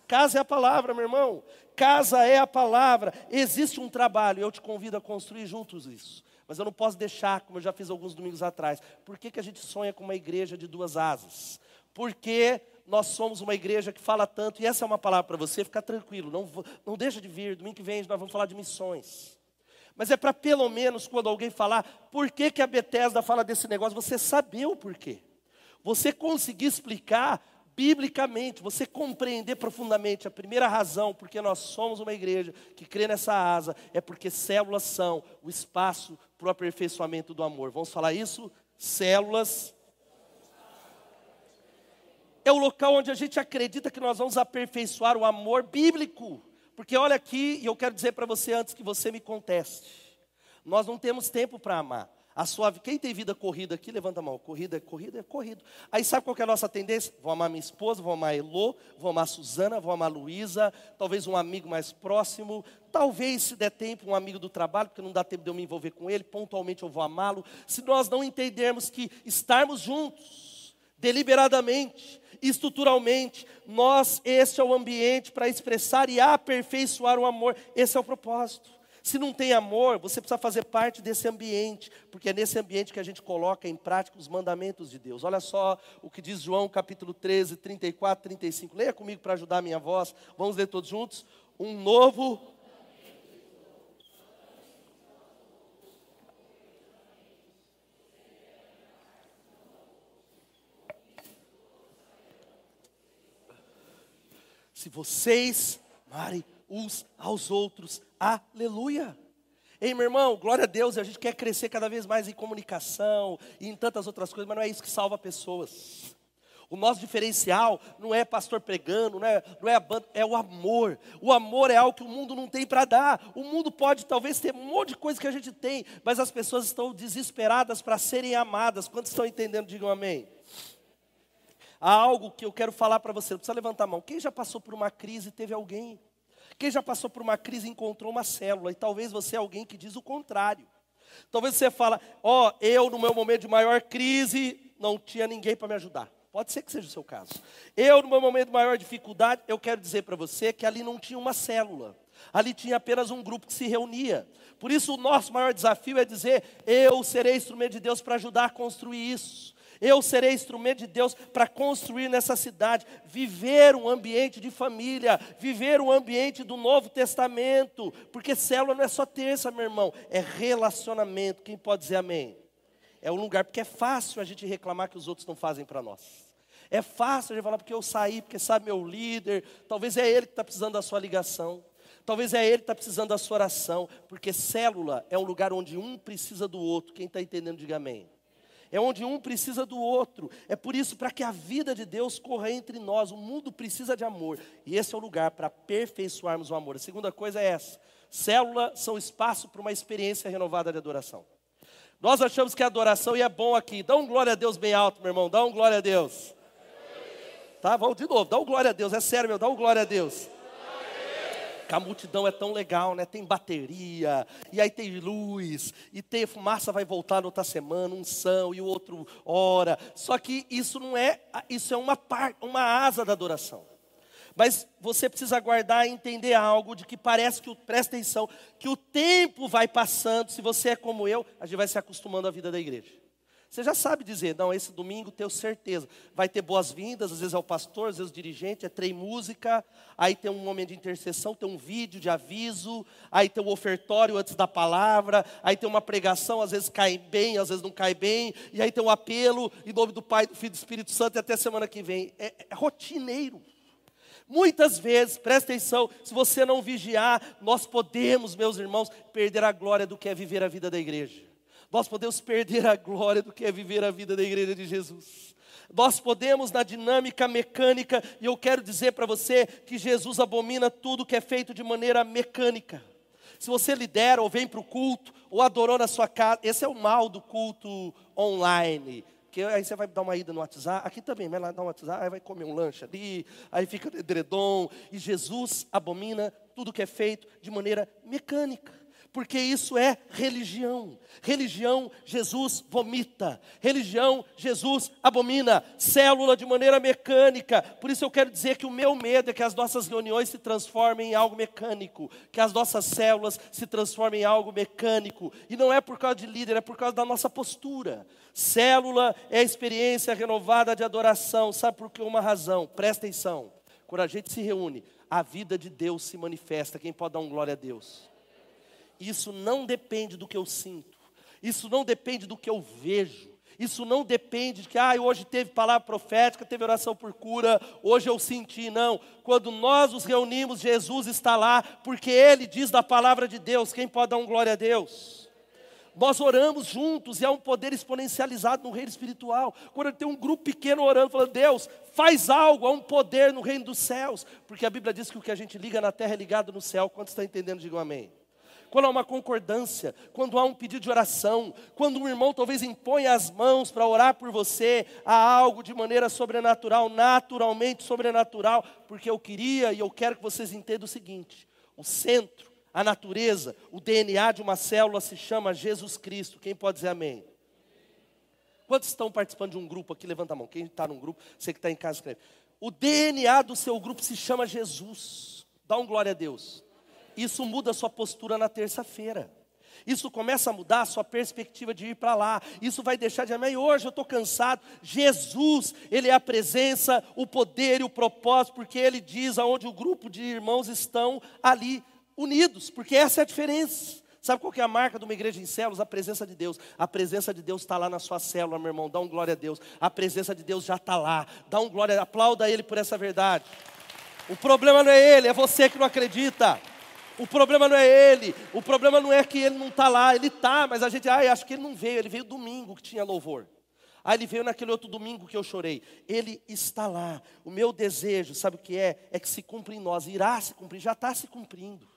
Casa é a palavra, meu irmão. Casa é a palavra. Existe um trabalho, eu te convido a construir juntos isso. Mas eu não posso deixar, como eu já fiz alguns domingos atrás. Por que, que a gente sonha com uma igreja de duas asas? Porque nós somos uma igreja que fala tanto, e essa é uma palavra para você, fica tranquilo, não, não deixa de vir, domingo que vem nós vamos falar de missões. Mas é para pelo menos quando alguém falar, por que, que a Bethesda fala desse negócio, você saber o porquê. você conseguir explicar biblicamente, você compreender profundamente a primeira razão porque nós somos uma igreja que crê nessa asa é porque células são o espaço para o aperfeiçoamento do amor. Vamos falar isso? Células é o local onde a gente acredita que nós vamos aperfeiçoar o amor bíblico. Porque olha aqui, e eu quero dizer para você antes que você me conteste. Nós não temos tempo para amar. A sua, quem tem vida corrida aqui, levanta a mão. Corrida é corrida, é corrido. Aí sabe qual é a nossa tendência? Vou amar minha esposa, vou amar a Elô, vou amar a Suzana, vou amar a Luísa, talvez um amigo mais próximo, talvez, se der tempo, um amigo do trabalho, porque não dá tempo de eu me envolver com ele, pontualmente eu vou amá-lo. Se nós não entendermos que estarmos juntos, deliberadamente, estruturalmente, nós, esse é o ambiente para expressar e aperfeiçoar o amor, esse é o propósito. Se não tem amor, você precisa fazer parte desse ambiente, porque é nesse ambiente que a gente coloca em prática os mandamentos de Deus. Olha só o que diz João capítulo 13, 34, 35. Leia comigo para ajudar a minha voz. Vamos ler todos juntos? Um novo se vocês amarem uns aos outros. Aleluia. Ei, meu irmão, glória a Deus, a gente quer crescer cada vez mais em comunicação e em tantas outras coisas, mas não é isso que salva pessoas. O nosso diferencial não é pastor pregando, não é, não é a banda, é o amor. O amor é algo que o mundo não tem para dar. O mundo pode talvez ter um monte de coisa que a gente tem, mas as pessoas estão desesperadas para serem amadas. Quantos estão entendendo? Digam amém. Há algo que eu quero falar para você, não precisa levantar a mão. Quem já passou por uma crise e teve alguém quem já passou por uma crise encontrou uma célula, e talvez você é alguém que diz o contrário. Talvez você fala, ó, oh, eu no meu momento de maior crise não tinha ninguém para me ajudar. Pode ser que seja o seu caso. Eu no meu momento de maior dificuldade, eu quero dizer para você que ali não tinha uma célula. Ali tinha apenas um grupo que se reunia. Por isso o nosso maior desafio é dizer, eu serei instrumento de Deus para ajudar a construir isso. Eu serei instrumento de Deus para construir nessa cidade, viver um ambiente de família, viver um ambiente do Novo Testamento, porque célula não é só terça, meu irmão, é relacionamento. Quem pode dizer amém? É um lugar, porque é fácil a gente reclamar que os outros não fazem para nós. É fácil a gente falar porque eu saí, porque sabe meu líder, talvez é ele que está precisando da sua ligação. Talvez é ele que está precisando da sua oração, porque célula é um lugar onde um precisa do outro. Quem está entendendo, diga amém é onde um precisa do outro. É por isso, para que a vida de Deus corra entre nós, o mundo precisa de amor. E esse é o lugar para aperfeiçoarmos o amor. A segunda coisa é essa: células são espaço para uma experiência renovada de adoração. Nós achamos que a adoração e é bom aqui. Dá um glória a Deus bem alto, meu irmão. Dá um glória a Deus. Tá? Vamos de novo. Dá um glória a Deus. É sério, meu. Dá um glória a Deus que a multidão é tão legal, né? Tem bateria, e aí tem luz, e tem fumaça vai voltar na outra semana, um são e o outro hora. Só que isso não é, isso é uma uma asa da adoração. Mas você precisa guardar e entender algo de que parece que, presta atenção, que o tempo vai passando, se você é como eu, a gente vai se acostumando à vida da igreja. Você já sabe dizer, não, esse domingo tenho certeza. Vai ter boas-vindas, às vezes é o pastor, às vezes é o dirigente, é trem música, aí tem um momento de intercessão, tem um vídeo de aviso, aí tem o um ofertório antes da palavra, aí tem uma pregação, às vezes cai bem, às vezes não cai bem, e aí tem um apelo em nome do Pai, do Filho e do Espírito Santo e até semana que vem. É, é rotineiro. Muitas vezes, presta atenção, se você não vigiar, nós podemos, meus irmãos, perder a glória do que é viver a vida da igreja. Nós podemos perder a glória do que é viver a vida da igreja de Jesus. Nós podemos, na dinâmica mecânica, e eu quero dizer para você que Jesus abomina tudo que é feito de maneira mecânica. Se você lidera ou vem para o culto, ou adorou na sua casa, esse é o mal do culto online. Que aí você vai dar uma ida no WhatsApp, aqui também, vai lá dar um WhatsApp, aí vai comer um lanche ali, aí fica edredom. E Jesus abomina tudo que é feito de maneira mecânica porque isso é religião. Religião, Jesus vomita. Religião, Jesus abomina. Célula de maneira mecânica. Por isso eu quero dizer que o meu medo é que as nossas reuniões se transformem em algo mecânico, que as nossas células se transformem em algo mecânico. E não é por causa de líder, é por causa da nossa postura. Célula é a experiência renovada de adoração. Sabe por que uma razão? Presta atenção. Quando a gente se reúne, a vida de Deus se manifesta. Quem pode dar um glória a Deus? Isso não depende do que eu sinto, isso não depende do que eu vejo, Isso não depende de que ah, hoje teve palavra profética, teve oração por cura, hoje eu senti. Não. Quando nós nos reunimos, Jesus está lá, porque Ele diz da palavra de Deus. Quem pode dar um glória a Deus? Nós oramos juntos e há um poder exponencializado no reino espiritual. Quando tem um grupo pequeno orando, falando, Deus, faz algo, há um poder no reino dos céus. Porque a Bíblia diz que o que a gente liga na terra é ligado no céu. Quantos estão entendendo? Digam amém quando há uma concordância, quando há um pedido de oração, quando um irmão talvez impõe as mãos para orar por você, há algo de maneira sobrenatural, naturalmente sobrenatural, porque eu queria e eu quero que vocês entendam o seguinte: o centro, a natureza, o DNA de uma célula se chama Jesus Cristo. Quem pode dizer amém? Quantos estão participando de um grupo aqui? Levanta a mão. Quem está num grupo, você que está em casa, escreve. O DNA do seu grupo se chama Jesus. Dá um glória a Deus isso muda a sua postura na terça-feira. Isso começa a mudar a sua perspectiva de ir para lá. Isso vai deixar de. E hoje eu estou cansado. Jesus, Ele é a presença, o poder e o propósito, porque Ele diz aonde o grupo de irmãos estão ali unidos, porque essa é a diferença. Sabe qual é a marca de uma igreja em células? A presença de Deus. A presença de Deus está lá na sua célula, meu irmão. Dá um glória a Deus. A presença de Deus já está lá. Dá um glória, aplauda Ele por essa verdade. O problema não é Ele, é você que não acredita. O problema não é ele, o problema não é que ele não está lá, ele está, mas a gente, ai, acho que ele não veio, ele veio domingo que tinha louvor. Ah, ele veio naquele outro domingo que eu chorei. Ele está lá. O meu desejo, sabe o que é? É que se cumpra em nós, irá se cumprir, já está se cumprindo.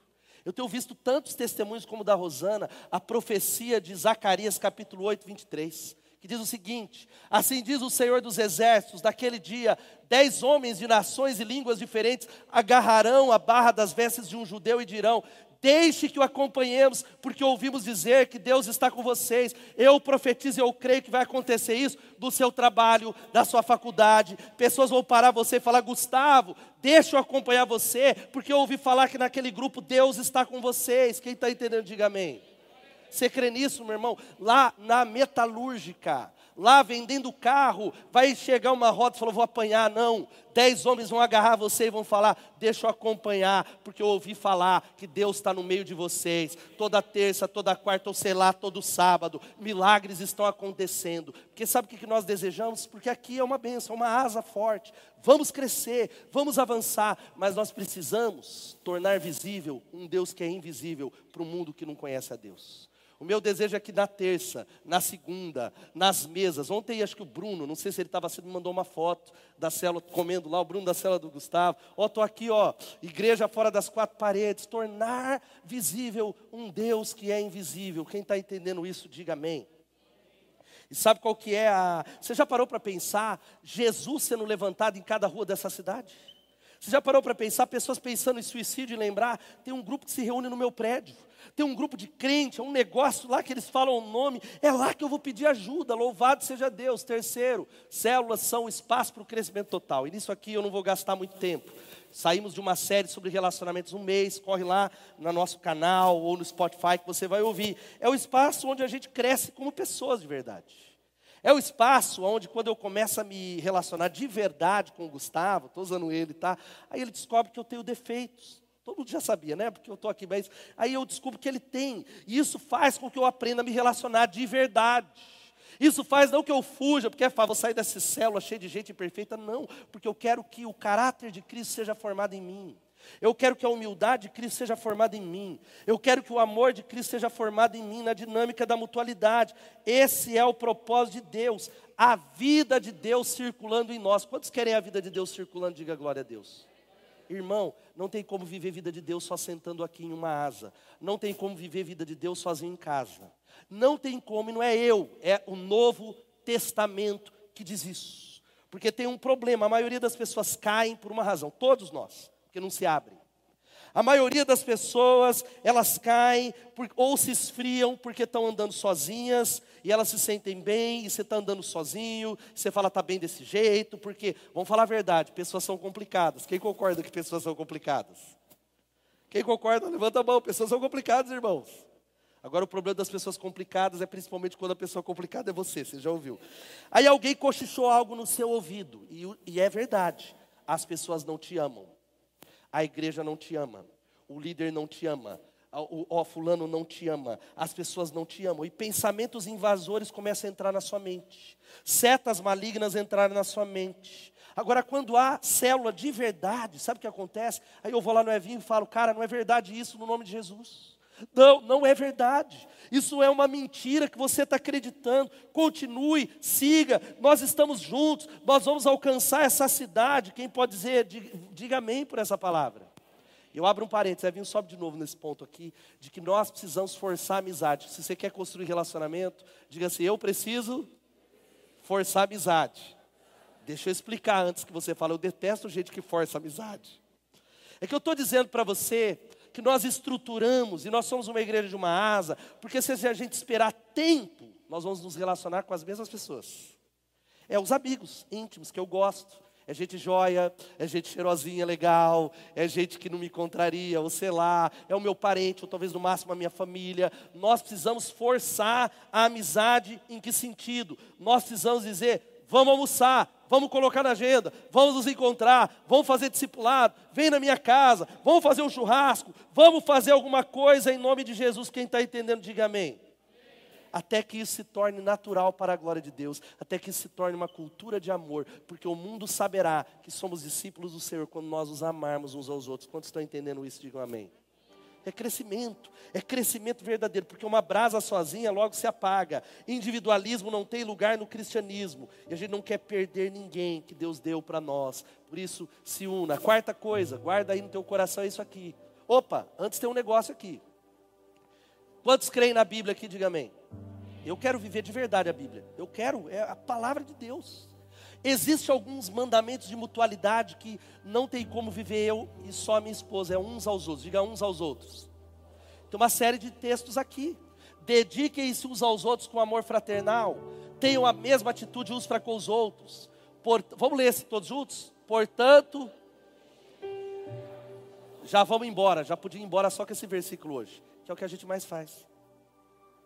Eu tenho visto tantos testemunhos como o da Rosana, a profecia de Zacarias capítulo 8, 23 que diz o seguinte: Assim diz o Senhor dos Exércitos, daquele dia, dez homens de nações e línguas diferentes agarrarão a barra das vestes de um judeu e dirão: Deixe que o acompanhemos, porque ouvimos dizer que Deus está com vocês. Eu profetizo eu creio que vai acontecer isso do seu trabalho, da sua faculdade. Pessoas vão parar você e falar: Gustavo, deixa eu acompanhar você, porque eu ouvi falar que naquele grupo Deus está com vocês. Quem está entendendo, diga amém. Você crê nisso, meu irmão? Lá na metalúrgica, lá vendendo carro, vai chegar uma roda e falou: vou apanhar. Não, dez homens vão agarrar você e vão falar: deixa eu acompanhar, porque eu ouvi falar que Deus está no meio de vocês. Toda terça, toda quarta, ou sei lá, todo sábado, milagres estão acontecendo. Porque sabe o que nós desejamos? Porque aqui é uma bênção, uma asa forte. Vamos crescer, vamos avançar, mas nós precisamos tornar visível um Deus que é invisível para o mundo que não conhece a Deus. O meu desejo é que na terça, na segunda, nas mesas. Ontem acho que o Bruno, não sei se ele estava assim, me mandou uma foto da célula comendo lá, o Bruno da célula do Gustavo. Ó, estou aqui, ó, igreja fora das quatro paredes, tornar visível um Deus que é invisível. Quem está entendendo isso, diga amém. E sabe qual que é a. Você já parou para pensar Jesus sendo levantado em cada rua dessa cidade? Você já parou para pensar, pessoas pensando em suicídio e lembrar, tem um grupo que se reúne no meu prédio tem um grupo de crente, é um negócio lá que eles falam o nome, é lá que eu vou pedir ajuda, louvado seja Deus. Terceiro, células são espaço para o crescimento total. E nisso aqui eu não vou gastar muito tempo. Saímos de uma série sobre relacionamentos um mês, corre lá no nosso canal ou no Spotify que você vai ouvir. É o espaço onde a gente cresce como pessoas de verdade. É o espaço onde, quando eu começo a me relacionar de verdade com o Gustavo, estou usando ele, tá? Aí ele descobre que eu tenho defeitos. Todo mundo já sabia, né? Porque eu estou aqui, mas aí eu descubro que ele tem. E isso faz com que eu aprenda a me relacionar de verdade. Isso faz não que eu fuja, porque é vou sair dessa célula cheia de gente imperfeita, não, porque eu quero que o caráter de Cristo seja formado em mim. Eu quero que a humildade de Cristo seja formada em mim. Eu quero que o amor de Cristo seja formado em mim, na dinâmica da mutualidade. Esse é o propósito de Deus, a vida de Deus circulando em nós. Quantos querem a vida de Deus circulando? Diga glória a Deus. Irmão, não tem como viver vida de Deus só sentando aqui em uma asa. Não tem como viver vida de Deus sozinho em casa. Não tem como, e não é eu, é o Novo Testamento que diz isso. Porque tem um problema, a maioria das pessoas caem por uma razão, todos nós, porque não se abrem. A maioria das pessoas, elas caem por, ou se esfriam porque estão andando sozinhas e elas se sentem bem e você está andando sozinho, você fala está bem desse jeito, porque, vamos falar a verdade, pessoas são complicadas. Quem concorda que pessoas são complicadas? Quem concorda, levanta a mão, pessoas são complicadas, irmãos. Agora o problema das pessoas complicadas é principalmente quando a pessoa complicada é você, você já ouviu. Aí alguém cochichou algo no seu ouvido, e, e é verdade, as pessoas não te amam. A igreja não te ama, o líder não te ama, Ó, oh, fulano não te ama, as pessoas não te amam, e pensamentos invasores começam a entrar na sua mente, setas malignas entrarem na sua mente. Agora, quando há célula de verdade, sabe o que acontece? Aí eu vou lá no Evinho e falo, cara, não é verdade isso no nome de Jesus. Não, não é verdade. Isso é uma mentira que você está acreditando. Continue, siga. Nós estamos juntos. Nós vamos alcançar essa cidade. Quem pode dizer, diga, amém por essa palavra. Eu abro um parênteses, Evinho sobe de novo nesse ponto aqui, de que nós precisamos forçar a amizade. Se você quer construir relacionamento, diga assim: eu preciso forçar a amizade. Deixa eu explicar antes que você fale, eu detesto gente que força a amizade. É que eu estou dizendo para você que nós estruturamos e nós somos uma igreja de uma asa, porque se a gente esperar tempo, nós vamos nos relacionar com as mesmas pessoas. É os amigos íntimos que eu gosto, é gente joia, é gente cheirosinha, legal, é gente que não me contraria, ou sei lá, é o meu parente, ou talvez no máximo a minha família. Nós precisamos forçar a amizade em que sentido? Nós precisamos dizer, vamos almoçar, vamos colocar na agenda, vamos nos encontrar, vamos fazer discipulado, vem na minha casa, vamos fazer um churrasco, vamos fazer alguma coisa em nome de Jesus. Quem está entendendo, diga amém até que isso se torne natural para a glória de Deus, até que isso se torne uma cultura de amor, porque o mundo saberá que somos discípulos do Senhor quando nós os amarmos uns aos outros. Quantos estão entendendo isso? Digam amém. É crescimento, é crescimento verdadeiro, porque uma brasa sozinha logo se apaga. Individualismo não tem lugar no cristianismo, e a gente não quer perder ninguém que Deus deu para nós. Por isso, se una. Quarta coisa, guarda aí no teu coração isso aqui. Opa, antes tem um negócio aqui. Quantos creem na Bíblia aqui? Diga amém. Eu quero viver de verdade a Bíblia. Eu quero, é a palavra de Deus. Existem alguns mandamentos de mutualidade que não tem como viver eu e só a minha esposa, é uns aos outros. Diga uns aos outros. Tem uma série de textos aqui. Dediquem-se uns aos outros com amor fraternal. Tenham a mesma atitude uns para com os outros. Por, vamos ler esse todos juntos? Portanto, já vamos embora. Já podia ir embora só com esse versículo hoje que é o que a gente mais faz.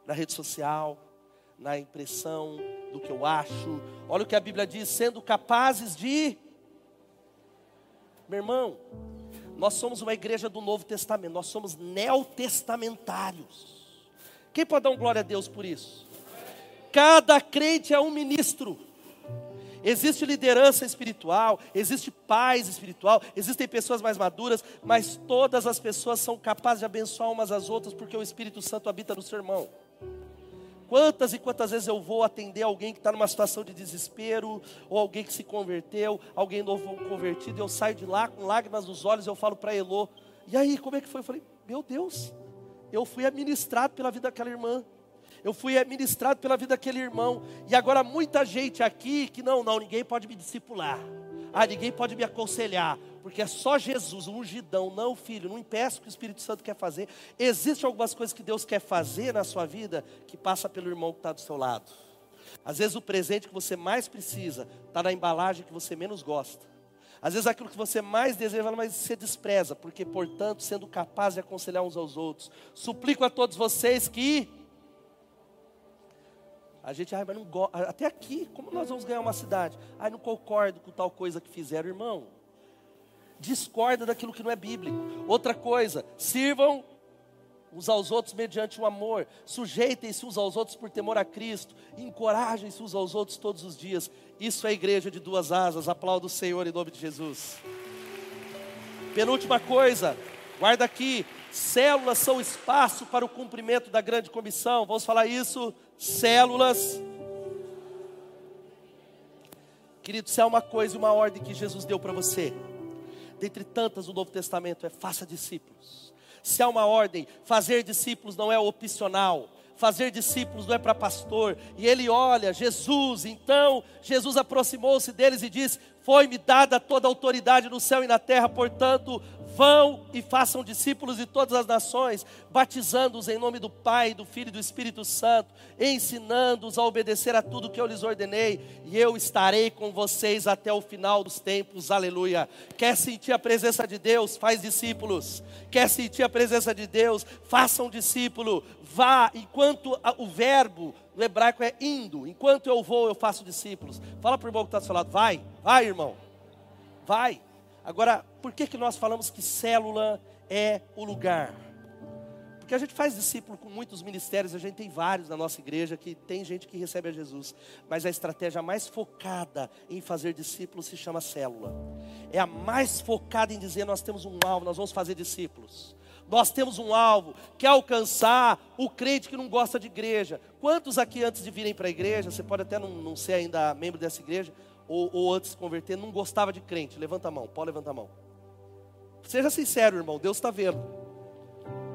Na rede social, na impressão do que eu acho. Olha o que a Bíblia diz: sendo capazes de. Meu irmão, nós somos uma igreja do Novo Testamento, nós somos neotestamentários. Quem pode dar um glória a Deus por isso? Cada crente é um ministro. Existe liderança espiritual, existe paz espiritual, existem pessoas mais maduras, mas todas as pessoas são capazes de abençoar umas às outras porque o Espírito Santo habita no seu irmão. Quantas e quantas vezes eu vou atender alguém que está numa situação de desespero, ou alguém que se converteu, alguém novo convertido, eu saio de lá com lágrimas nos olhos, eu falo para Elô, e aí, como é que foi? Eu falei, meu Deus, eu fui administrado pela vida daquela irmã eu fui administrado pela vida daquele irmão. E agora muita gente aqui que não, não, ninguém pode me discipular. Ah, ninguém pode me aconselhar, porque é só Jesus, o ungidão, não o filho. Não impeça o que o Espírito Santo quer fazer. Existem algumas coisas que Deus quer fazer na sua vida que passa pelo irmão que está do seu lado. Às vezes o presente que você mais precisa está na embalagem que você menos gosta. Às vezes aquilo que você mais deseja, mas você despreza, porque, portanto, sendo capaz de aconselhar uns aos outros, suplico a todos vocês que a gente, ai, mas não. Até aqui, como nós vamos ganhar uma cidade? Ai, não concordo com tal coisa que fizeram, irmão. Discorda daquilo que não é bíblico. Outra coisa, sirvam uns aos outros mediante o amor. Sujeitem-se uns aos outros por temor a Cristo. Encorajem-se uns aos outros todos os dias. Isso é a igreja de duas asas. Aplauda o Senhor em nome de Jesus. Penúltima coisa, guarda aqui. Células são espaço para o cumprimento da grande comissão. Vamos falar isso células. Querido, se há uma coisa e uma ordem que Jesus deu para você, dentre tantas no Novo Testamento, é faça discípulos. Se há uma ordem, fazer discípulos não é opcional, fazer discípulos não é para pastor. E ele olha, Jesus, então Jesus aproximou-se deles e disse: Foi-me dada toda a autoridade no céu e na terra, portanto, Vão e façam discípulos de todas as nações, batizando-os em nome do Pai, do Filho e do Espírito Santo, ensinando-os a obedecer a tudo que eu lhes ordenei, e eu estarei com vocês até o final dos tempos. Aleluia. Quer sentir a presença de Deus? Faz discípulos. Quer sentir a presença de Deus? Faça um discípulo. Vá enquanto o verbo no hebraico é indo. Enquanto eu vou, eu faço discípulos. Fala para o irmão que está do seu lado, vai, vai, irmão. Vai. Agora, por que, que nós falamos que célula é o lugar? Porque a gente faz discípulo com muitos ministérios, a gente tem vários na nossa igreja que tem gente que recebe a Jesus, mas a estratégia mais focada em fazer discípulos se chama célula. É a mais focada em dizer nós temos um alvo, nós vamos fazer discípulos. Nós temos um alvo, que é alcançar o crente que não gosta de igreja. Quantos aqui antes de virem para a igreja, você pode até não, não, ser ainda membro dessa igreja, ou, ou antes de se converter, não gostava de crente? Levanta a mão, pode levantar a mão. Seja sincero, irmão, Deus está vendo.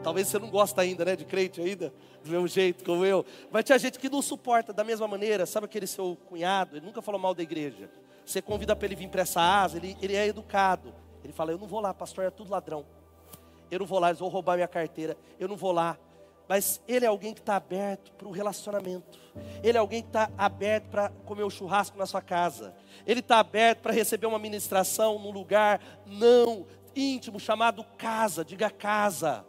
Talvez você não gosta ainda, né, de crente ainda, do mesmo jeito como eu. Mas tinha gente que não suporta da mesma maneira. Sabe aquele seu cunhado? Ele nunca falou mal da igreja. Você convida para ele vir para essa asa, ele, ele é educado. Ele fala: Eu não vou lá, pastor, é tudo ladrão. Eu não vou lá, eles vão roubar minha carteira. Eu não vou lá. Mas ele é alguém que está aberto para o relacionamento. Ele é alguém que está aberto para comer o churrasco na sua casa. Ele está aberto para receber uma ministração num lugar não íntimo chamado casa. Diga casa.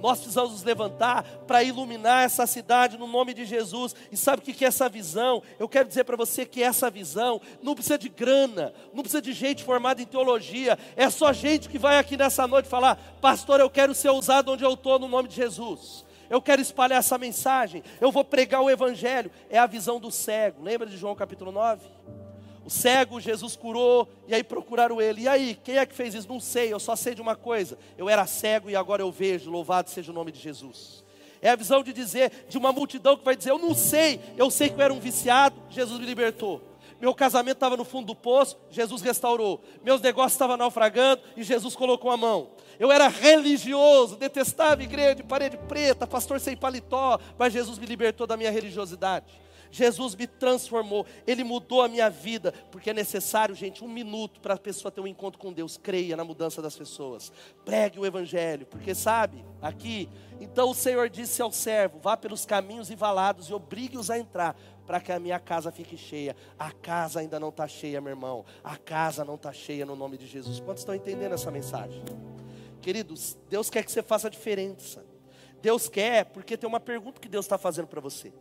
Nós precisamos nos levantar para iluminar essa cidade no nome de Jesus. E sabe o que é essa visão? Eu quero dizer para você que essa visão não precisa de grana, não precisa de gente formada em teologia. É só gente que vai aqui nessa noite falar: Pastor, eu quero ser usado onde eu estou no nome de Jesus. Eu quero espalhar essa mensagem. Eu vou pregar o Evangelho. É a visão do cego. Lembra de João capítulo 9? O cego Jesus curou e aí procuraram ele. E aí, quem é que fez isso? Não sei, eu só sei de uma coisa. Eu era cego e agora eu vejo. Louvado seja o nome de Jesus. É a visão de dizer de uma multidão que vai dizer: Eu não sei, eu sei que eu era um viciado, Jesus me libertou. Meu casamento estava no fundo do poço, Jesus restaurou. Meus negócios estavam naufragando e Jesus colocou a mão. Eu era religioso, detestava igreja de parede preta, pastor sem paletó, mas Jesus me libertou da minha religiosidade. Jesus me transformou, Ele mudou a minha vida, porque é necessário, gente, um minuto para a pessoa ter um encontro com Deus. Creia na mudança das pessoas, pregue o Evangelho, porque sabe, aqui, então o Senhor disse ao servo: vá pelos caminhos e valados e obrigue-os a entrar, para que a minha casa fique cheia. A casa ainda não está cheia, meu irmão, a casa não está cheia no nome de Jesus. Quantos estão entendendo essa mensagem? Queridos, Deus quer que você faça a diferença. Deus quer, porque tem uma pergunta que Deus está fazendo para você.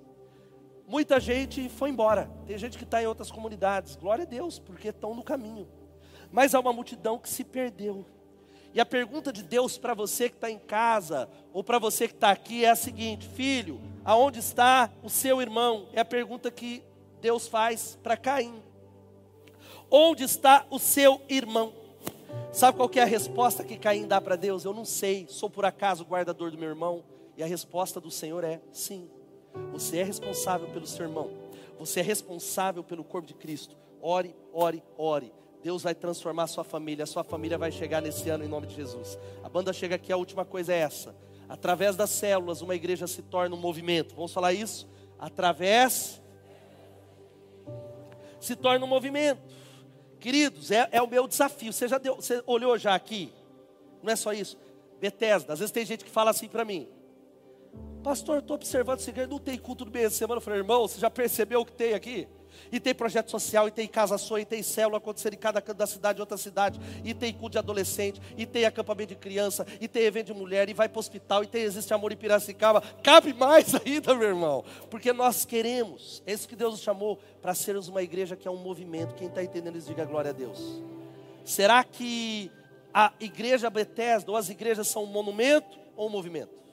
Muita gente foi embora. Tem gente que está em outras comunidades. Glória a Deus, porque estão no caminho. Mas há uma multidão que se perdeu. E a pergunta de Deus para você que está em casa, ou para você que está aqui, é a seguinte: Filho, aonde está o seu irmão? É a pergunta que Deus faz para Caim. Onde está o seu irmão? Sabe qual é a resposta que Caim dá para Deus? Eu não sei, sou por acaso o guardador do meu irmão? E a resposta do Senhor é sim. Você é responsável pelo seu irmão. Você é responsável pelo corpo de Cristo. Ore, ore, ore. Deus vai transformar a sua família. A sua família vai chegar nesse ano em nome de Jesus. A banda chega aqui, a última coisa é essa. Através das células, uma igreja se torna um movimento. Vamos falar isso? Através. Se torna um movimento. Queridos, é, é o meu desafio. Você já deu, você olhou já aqui? Não é só isso. Bethesda, às vezes tem gente que fala assim para mim: Pastor, estou observando essa igreja, não tem culto do meio de semana. Eu falei, irmão, você já percebeu o que tem aqui? E tem projeto social, e tem casa sua, e tem célula acontecendo em cada canto da cidade, outra cidade, e tem culto de adolescente, e tem acampamento de criança, e tem evento de mulher, e vai para o hospital, e tem Existe Amor em Piracicaba. Cabe mais ainda, meu irmão, porque nós queremos, é isso que Deus nos chamou, para sermos uma igreja que é um movimento. Quem está entendendo isso, diga glória a Deus. Será que a igreja Bethesda ou as igrejas são um monumento ou um movimento?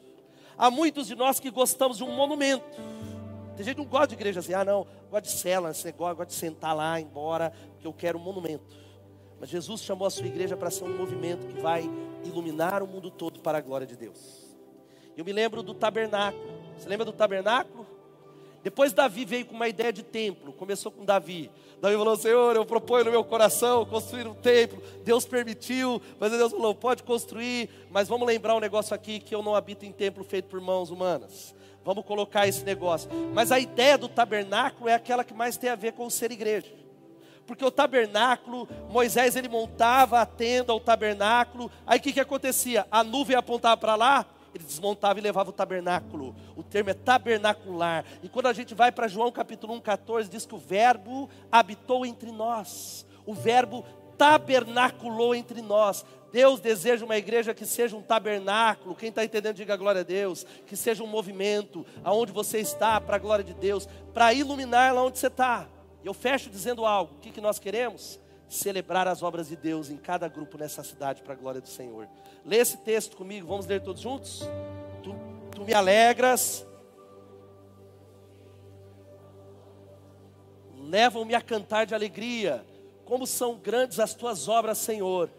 Há muitos de nós que gostamos de um monumento. Tem gente que não gosta de igreja assim, ah não, gosta de cela, esse negócio, gosta de sentar lá, embora, que eu quero um monumento. Mas Jesus chamou a sua igreja para ser um movimento que vai iluminar o mundo todo para a glória de Deus. Eu me lembro do tabernáculo. Você lembra do tabernáculo? Depois Davi veio com uma ideia de templo. Começou com Davi. Davi falou: Senhor, eu proponho no meu coração construir um templo. Deus permitiu, mas Deus falou: pode construir, mas vamos lembrar um negócio aqui: que eu não habito em templo feito por mãos humanas. Vamos colocar esse negócio. Mas a ideia do tabernáculo é aquela que mais tem a ver com o ser igreja. Porque o tabernáculo, Moisés ele montava a tenda, o tabernáculo. Aí o que, que acontecia? A nuvem apontava para lá, ele desmontava e levava o tabernáculo. O termo é tabernacular. E quando a gente vai para João capítulo 1, 14, diz que o verbo habitou entre nós. O verbo tabernaculou entre nós. Deus deseja uma igreja que seja um tabernáculo. Quem está entendendo, diga glória a Deus. Que seja um movimento aonde você está, para a glória de Deus, para iluminar lá onde você está. Eu fecho dizendo algo: o que, que nós queremos? Celebrar as obras de Deus em cada grupo nessa cidade, para a glória do Senhor. Lê esse texto comigo, vamos ler todos juntos? Tu me alegras. Levam-me a cantar de alegria. Como são grandes as tuas obras, Senhor.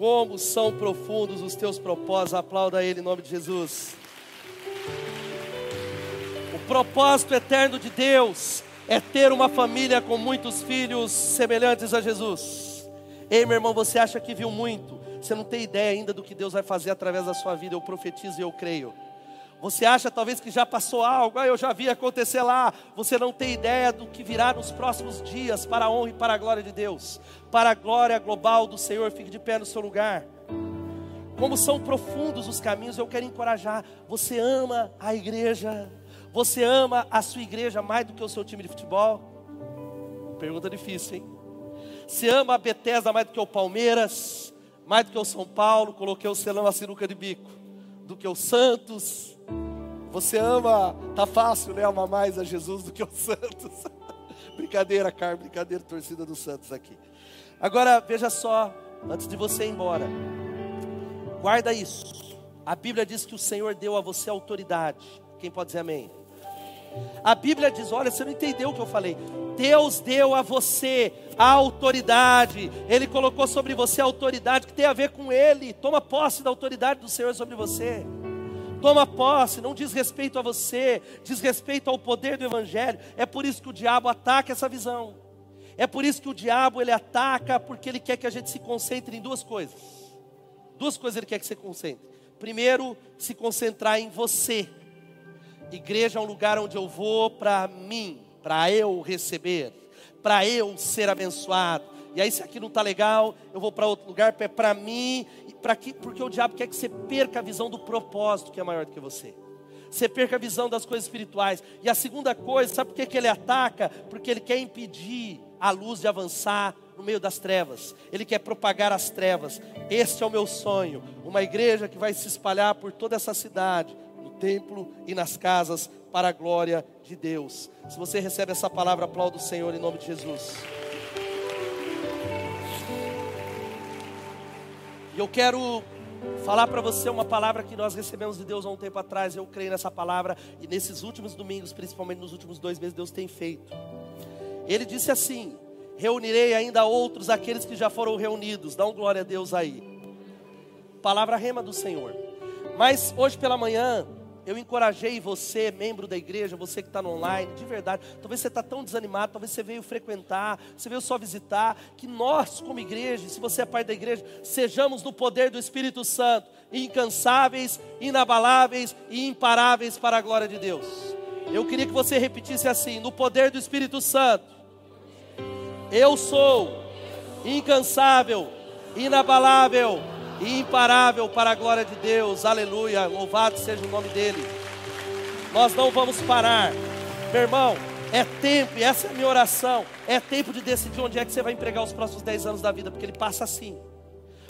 Como são profundos os teus propósitos. Aplauda Ele em nome de Jesus. O propósito eterno de Deus é ter uma família com muitos filhos semelhantes a Jesus. Ei, meu irmão, você acha que viu muito? Você não tem ideia ainda do que Deus vai fazer através da sua vida. Eu profetizo e eu creio. Você acha talvez que já passou algo, ah, eu já vi acontecer lá. Você não tem ideia do que virá nos próximos dias para a honra e para a glória de Deus, para a glória global do Senhor. Fique de pé no seu lugar. Como são profundos os caminhos, eu quero encorajar. Você ama a igreja, você ama a sua igreja mais do que o seu time de futebol? Pergunta difícil, hein? Você ama a Bethesda mais do que o Palmeiras, mais do que o São Paulo? Coloquei o selão a sinuca de bico, do que o Santos. Você ama, tá fácil, né? Amar mais a Jesus do que o Santos. brincadeira, Carlos, brincadeira, torcida do Santos aqui. Agora, veja só, antes de você ir embora, guarda isso. A Bíblia diz que o Senhor deu a você autoridade. Quem pode dizer amém? A Bíblia diz: olha, você não entendeu o que eu falei. Deus deu a você a autoridade, Ele colocou sobre você a autoridade que tem a ver com Ele. Toma posse da autoridade do Senhor sobre você. Toma posse, não diz respeito a você, diz respeito ao poder do Evangelho. É por isso que o diabo ataca essa visão. É por isso que o diabo ele ataca, porque ele quer que a gente se concentre em duas coisas. Duas coisas ele quer que você concentre. Primeiro, se concentrar em você Igreja é um lugar onde eu vou para mim, para eu receber, para eu ser abençoado. E aí, se aqui não está legal, eu vou para outro lugar, é para mim, para que, porque o diabo quer que você perca a visão do propósito que é maior do que você. Você perca a visão das coisas espirituais. E a segunda coisa, sabe por que, que ele ataca? Porque ele quer impedir a luz de avançar no meio das trevas. Ele quer propagar as trevas. Este é o meu sonho. Uma igreja que vai se espalhar por toda essa cidade, templo e nas casas para a glória de Deus. Se você recebe essa palavra, aplauda o Senhor em nome de Jesus. E eu quero falar para você uma palavra que nós recebemos de Deus há um tempo atrás. Eu creio nessa palavra e nesses últimos domingos, principalmente nos últimos dois meses, Deus tem feito. Ele disse assim: Reunirei ainda outros, aqueles que já foram reunidos. Dá um glória a Deus aí. Palavra rema do Senhor. Mas hoje pela manhã, eu encorajei você, membro da igreja, você que está no online, de verdade. Talvez você está tão desanimado, talvez você veio frequentar, você veio só visitar. Que nós, como igreja, se você é parte da igreja, sejamos no poder do Espírito Santo, incansáveis, inabaláveis e imparáveis para a glória de Deus. Eu queria que você repetisse assim: no poder do Espírito Santo, eu sou incansável, inabalável e imparável para a glória de Deus. Aleluia. Louvado seja o nome dele. Nós não vamos parar. Meu irmão, é tempo, e essa é a minha oração. É tempo de decidir onde é que você vai empregar os próximos 10 anos da vida, porque ele passa assim.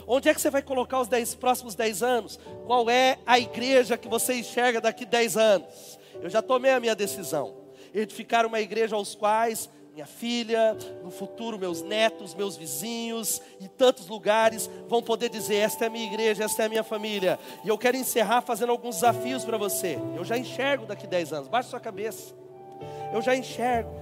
Onde é que você vai colocar os dez, próximos 10 anos? Qual é a igreja que você enxerga daqui 10 anos? Eu já tomei a minha decisão. Edificar uma igreja aos quais minha filha, no futuro meus netos, meus vizinhos e tantos lugares vão poder dizer: esta é a minha igreja, esta é a minha família. E eu quero encerrar fazendo alguns desafios para você. Eu já enxergo daqui 10 anos, baixe sua cabeça. Eu já enxergo.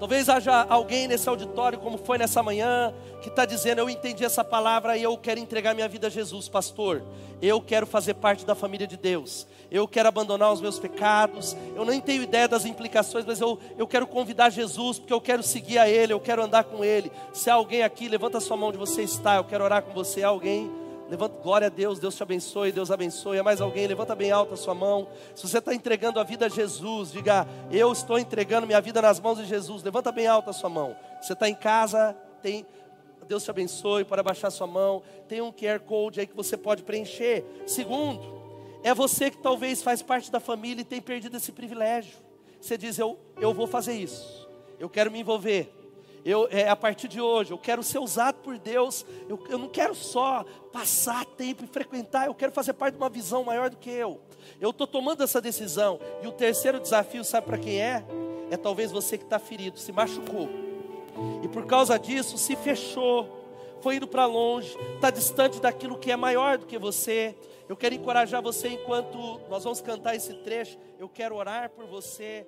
Talvez haja alguém nesse auditório, como foi nessa manhã, que está dizendo: Eu entendi essa palavra e eu quero entregar minha vida a Jesus, pastor. Eu quero fazer parte da família de Deus. Eu quero abandonar os meus pecados. Eu nem tenho ideia das implicações, mas eu, eu quero convidar Jesus, porque eu quero seguir a Ele, eu quero andar com Ele. Se há alguém aqui, levanta a sua mão onde você está, eu quero orar com você. Há alguém? Levanta, glória a Deus, Deus te abençoe, Deus abençoe. Há mais alguém? Levanta bem alta a sua mão. Se você está entregando a vida a Jesus, diga: Eu estou entregando minha vida nas mãos de Jesus. Levanta bem alta a sua mão. Você está em casa, tem. Deus te abençoe, pode abaixar sua mão. Tem um QR Code aí que você pode preencher. Segundo, é você que talvez faz parte da família e tem perdido esse privilégio. Você diz: Eu, eu vou fazer isso. Eu quero me envolver eu, é, a partir de hoje, eu quero ser usado por Deus. Eu, eu não quero só passar tempo e frequentar, eu quero fazer parte de uma visão maior do que eu. Eu estou tomando essa decisão. E o terceiro desafio, sabe para quem é? É talvez você que está ferido, se machucou. E por causa disso, se fechou. foi indo para longe, está distante daquilo que é maior do que você. Eu quero encorajar você enquanto nós vamos cantar esse trecho. Eu quero orar por você